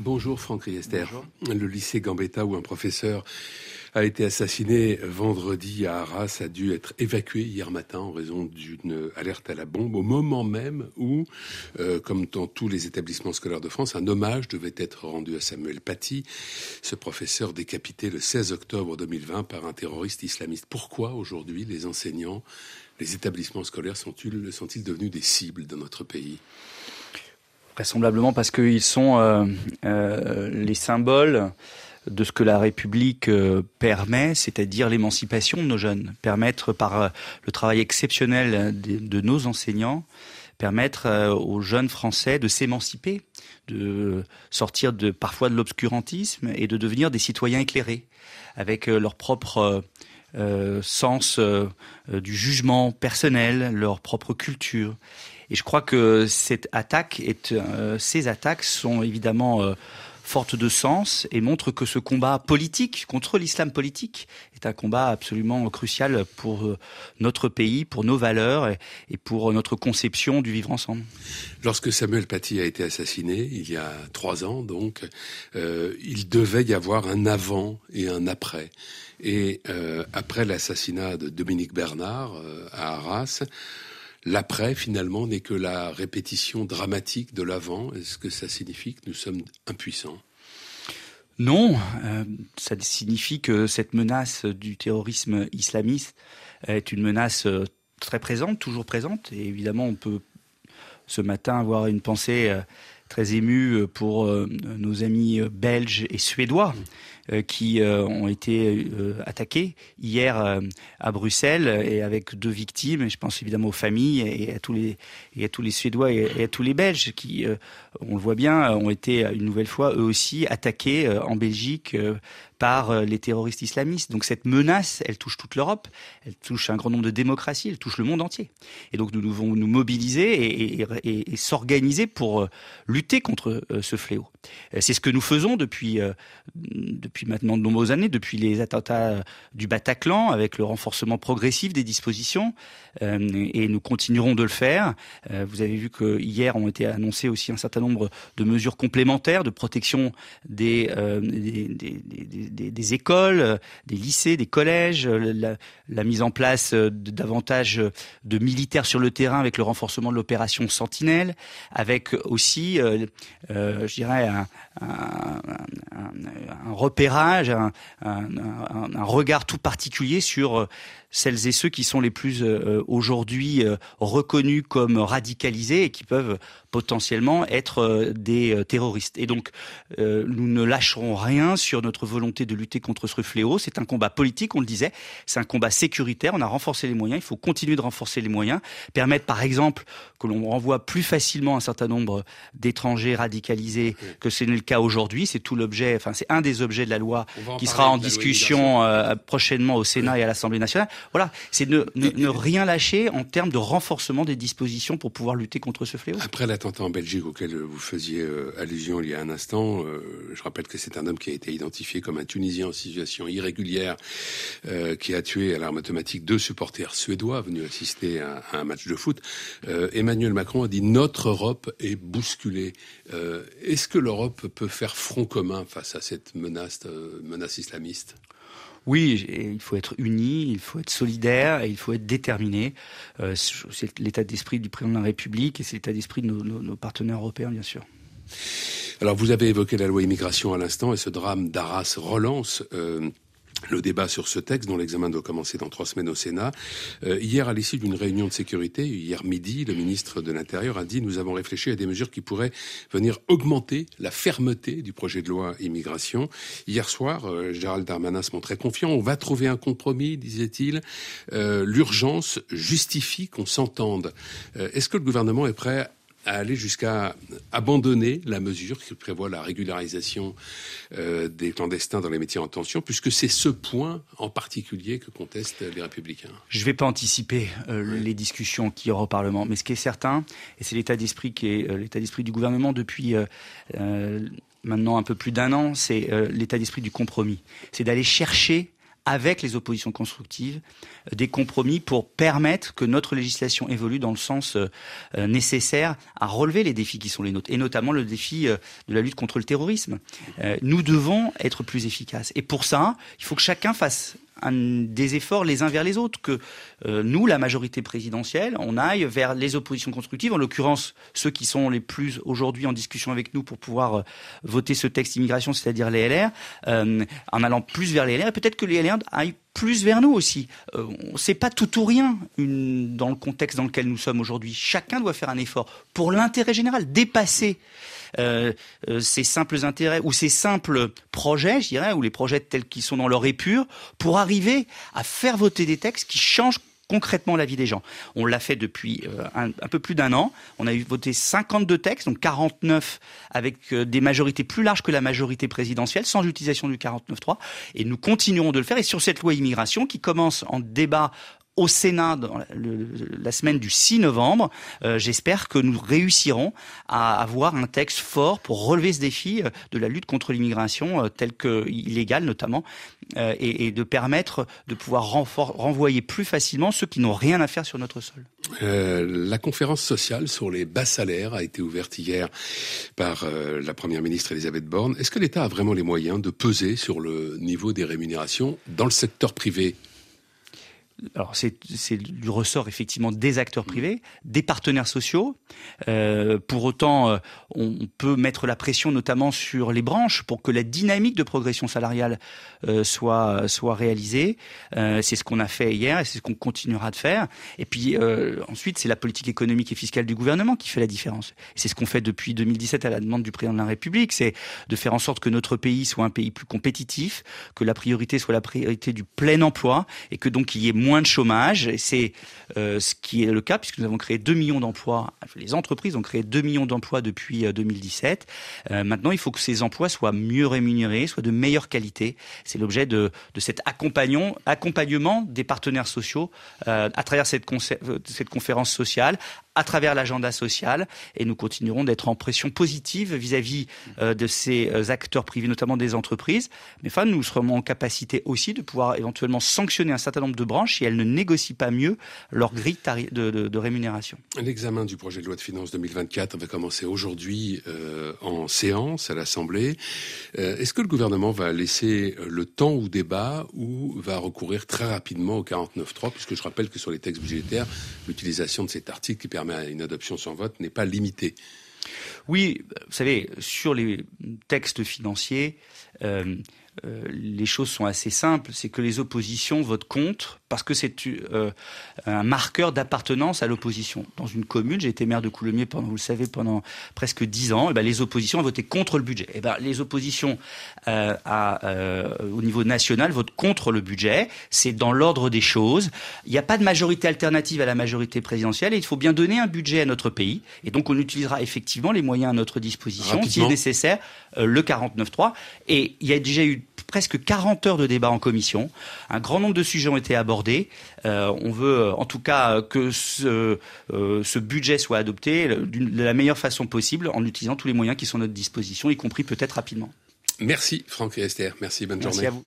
Bonjour Franck Riester. Le lycée Gambetta où un professeur a été assassiné vendredi à Arras a dû être évacué hier matin en raison d'une alerte à la bombe au moment même où, euh, comme dans tous les établissements scolaires de France, un hommage devait être rendu à Samuel Paty, ce professeur décapité le 16 octobre 2020 par un terroriste islamiste. Pourquoi aujourd'hui les enseignants, les établissements scolaires sont-ils sont devenus des cibles dans notre pays? Vraisemblablement parce qu'ils sont euh, euh, les symboles de ce que la République euh, permet, c'est-à-dire l'émancipation de nos jeunes, permettre par le travail exceptionnel de, nos enseignants, permettre aux jeunes Français de s'émanciper, de sortir de parfois de l'obscurantisme et de devenir des citoyens éclairés, avec leur propre sens du jugement personnel, leur propre culture. Et je crois que euh, ces attaques sont évidemment euh, fortes de sens et montrent que ce combat politique contre l'islam politique est un combat absolument crucial pour euh, notre pays, pour nos valeurs et, pour notre conception du vivre ensemble. Lorsque Samuel Paty a été assassiné, il y a trois ans donc, il devait y avoir un avant et un après. Et après l'assassinat de Dominique Bernard à Arras, L'après, finalement, n'est que la répétition dramatique de l'avant. Est-ce que ça signifie que nous sommes impuissants? Non, euh, ça signifie que cette menace du terrorisme islamiste est une menace euh, très présente, toujours présente. Et évidemment, on peut ce matin avoir une pensée euh, très émue pour nos amis belges et suédois qui euh, ont été euh, attaqués hier à Bruxelles et avec deux victimes. Je pense évidemment aux familles et à tous les et à tous les Suédois et à tous les Belges qui, on le voit bien, ont été une nouvelle fois eux aussi attaqués en Belgique par euh, les terroristes islamistes. Donc cette menace, elle touche toute l'Europe, elle touche un grand nombre de démocraties, elle touche le monde entier. Et donc nous devons nous mobiliser et, s'organiser pour euh, lutter contre euh, ce fléau. C'est ce que nous faisons depuis, depuis maintenant de nombreuses années, depuis les attentats du Bataclan, avec le renforcement progressif des dispositions, et nous continuerons de le faire. Vous avez vu que hier ont été annoncées aussi un certain nombre de mesures complémentaires de protection des, écoles, euh, des lycées, des collèges, euh, la, mise en place euh, davantage de militaires sur le terrain avec le renforcement de l'opération Sentinelle, avec aussi, je dirais, un, un, regard tout particulier sur celles et ceux qui sont les plus aujourd'hui reconnus comme radicalisés et qui peuvent potentiellement être des terroristes. Et donc, nous ne lâcherons rien sur notre volonté de lutter contre ce fléau. C'est un combat politique, on le disait. C'est un combat sécuritaire. On a renforcé les moyens. Il faut continuer de renforcer les moyens. Permettre, par exemple, que l'on renvoie plus facilement un certain nombre d'étrangers radicalisés que ce n'est le cas aujourd'hui. C'est tout l'objet, enfin, c'est un des objets de la loi qui sera en discussion euh, prochainement au Sénat et à l'Assemblée nationale. Voilà. C'est ne, ne, rien lâcher en termes de renforcement des dispositions pour pouvoir lutter contre ce fléau. Après l'attentat en Belgique auquel vous faisiez euh, allusion il y a un instant, euh, je rappelle que c'est un homme qui a été identifié comme un Tunisien en situation irrégulière euh, qui a tué à l'arme automatique deux supporters suédois venus assister à, un match de foot. Euh, Emmanuel Macron a dit notre Europe est bousculée. Est-ce que l'Europe peut faire front commun face à cette menace, menace islamiste? Oui, il faut être uni, il faut être solidaire et il faut être déterminé. c'est l'état d'esprit du président de la République et c'est l'état d'esprit de nos partenaires européens, bien sûr. Alors vous avez évoqué la loi immigration à l'instant et ce drame d'Arras relance. Euh, le débat sur ce texte, dont l'examen doit commencer dans trois semaines au Sénat. Euh, hier, à l'issue d'une réunion de sécurité, hier midi, le ministre de l'Intérieur a dit nous avons réfléchi à des mesures qui pourraient venir augmenter la fermeté du projet de loi immigration. Hier soir, euh, Gérald Darmanin se montrait confiant. On va trouver un compromis, disait-il. L'urgence justifie qu'on s'entende. Est-ce que le gouvernement est prêt à aller jusqu'à abandonner la mesure qui prévoit la régularisation euh, des clandestins dans les métiers en tension, puisque c'est ce point en particulier que contestent les républicains. Je ne vais pas anticiper euh, les discussions qui aura au Parlement, mais ce qui est certain, et c'est l'état d'esprit qui est euh, l'état d'esprit du gouvernement depuis maintenant un peu plus d'un an, c'est l'état d'esprit du compromis. C'est d'aller chercher avec les oppositions constructives, des compromis pour permettre que notre législation évolue dans le sens nécessaire à relever les défis qui sont les nôtres, et notamment le défi de la lutte contre le terrorisme. nous devons être plus efficaces. Et pour ça, il faut que chacun fasse des efforts les uns vers les autres, que euh, nous, la majorité présidentielle, on aille vers les oppositions constructives, en l'occurrence ceux qui sont les plus aujourd'hui en discussion avec nous pour pouvoir euh, voter ce texte immigration, c'est-à-dire les LR, euh, en allant plus vers les LR, et peut-être que les LR aillent plus vers nous aussi. Euh, c'est pas tout ou rien dans le contexte dans lequel nous sommes aujourd'hui. Chacun doit faire un effort pour l'intérêt général, dépasser euh, euh, ces simples intérêts ou ces simples projets, je dirais, ou les projets tels qu'ils sont dans leur épure, pour arriver à faire voter des textes qui changent concrètement la vie des gens. On l'a fait depuis euh, un, peu plus d'un an. On a eu voté 52 textes, donc 49 avec des majorités plus larges que la majorité présidentielle, sans utilisation du 49.3. Et nous continuerons de le faire. Et sur cette loi immigration qui commence en débat au Sénat la, semaine du 6 novembre. Euh, j'espère que nous réussirons à avoir un texte fort pour relever ce défi euh, de la lutte contre l'immigration, euh, tel que illégale notamment, et, de permettre de pouvoir renvoyer plus facilement ceux qui n'ont rien à faire sur notre sol. la conférence sociale sur les bas salaires a été ouverte hier par la Première ministre Elisabeth Borne. Est-ce que l'État a vraiment les moyens de peser sur le niveau des rémunérations dans le secteur privé? Alors c'est du ressort effectivement des acteurs privés, des partenaires sociaux. Euh, pour autant, euh, on peut mettre la pression notamment sur les branches pour que la dynamique de progression salariale euh, soit soit réalisée. C'est ce qu'on a fait hier et c'est ce qu'on continuera de faire. Et puis ensuite, c'est la politique économique et fiscale du gouvernement qui fait la différence. C'est ce qu'on fait depuis 2017 à la demande du président de la République, c'est de faire en sorte que notre pays soit un pays plus compétitif, que la priorité soit la priorité du plein emploi et que donc il y ait moins de chômage. Et c'est euh, ce qui est le cas puisque nous avons créé 2 millions d'emplois. Les entreprises ont créé 2 millions d'emplois depuis 2017. Euh, euh, maintenant, il faut que ces emplois soient mieux rémunérés, soient de meilleure qualité. C'est l'objet de, de cet accompagnement, accompagnement des partenaires sociaux à travers cette, cette conférence sociale, à travers l'agenda social et nous continuerons d'être en pression positive vis-à-vis euh, de ces euh, acteurs privés, notamment des entreprises. Mais enfin, nous serons en capacité aussi de pouvoir éventuellement sanctionner un certain nombre de branches si elles ne négocient pas mieux leur grille de, de, de rémunération. L'examen du projet de loi de finances 2024 va commencer aujourd'hui euh, en séance à l'Assemblée. Est-ce que le gouvernement va laisser le temps au débat ou va recourir très rapidement au 49.3 puisque je rappelle que sur les textes budgétaires, l'utilisation de cet article qui permet une adoption sans vote n'est pas limitée. Oui, vous savez, sur les textes financiers, euh, euh, les choses sont assez simples. C'est que les oppositions votent contre parce que c'est euh, un marqueur d'appartenance à l'opposition. Dans une commune, j'ai été maire de Coulommiers pendant, vous le savez, pendant presque dix ans. Et eh ben, les oppositions ont voté contre le budget. Et eh ben, les oppositions euh, à, euh, au niveau national votent contre le budget. C'est dans l'ordre des choses. Il n'y a pas de majorité alternative à la majorité présidentielle et il faut bien donner un budget à notre pays. Et donc, on utilisera effectivement les moyens à notre disposition, si nécessaire, le 49.3. Et il y a déjà eu presque 40 heures de débat en commission. Un grand nombre de sujets ont été abordés. Euh, on veut euh, en tout cas que ce, euh, ce budget soit adopté de la meilleure façon possible en utilisant tous les moyens qui sont à notre disposition, y compris peut-être rapidement. Merci Franck et Esther. Merci, bonne Merci journée. À vous.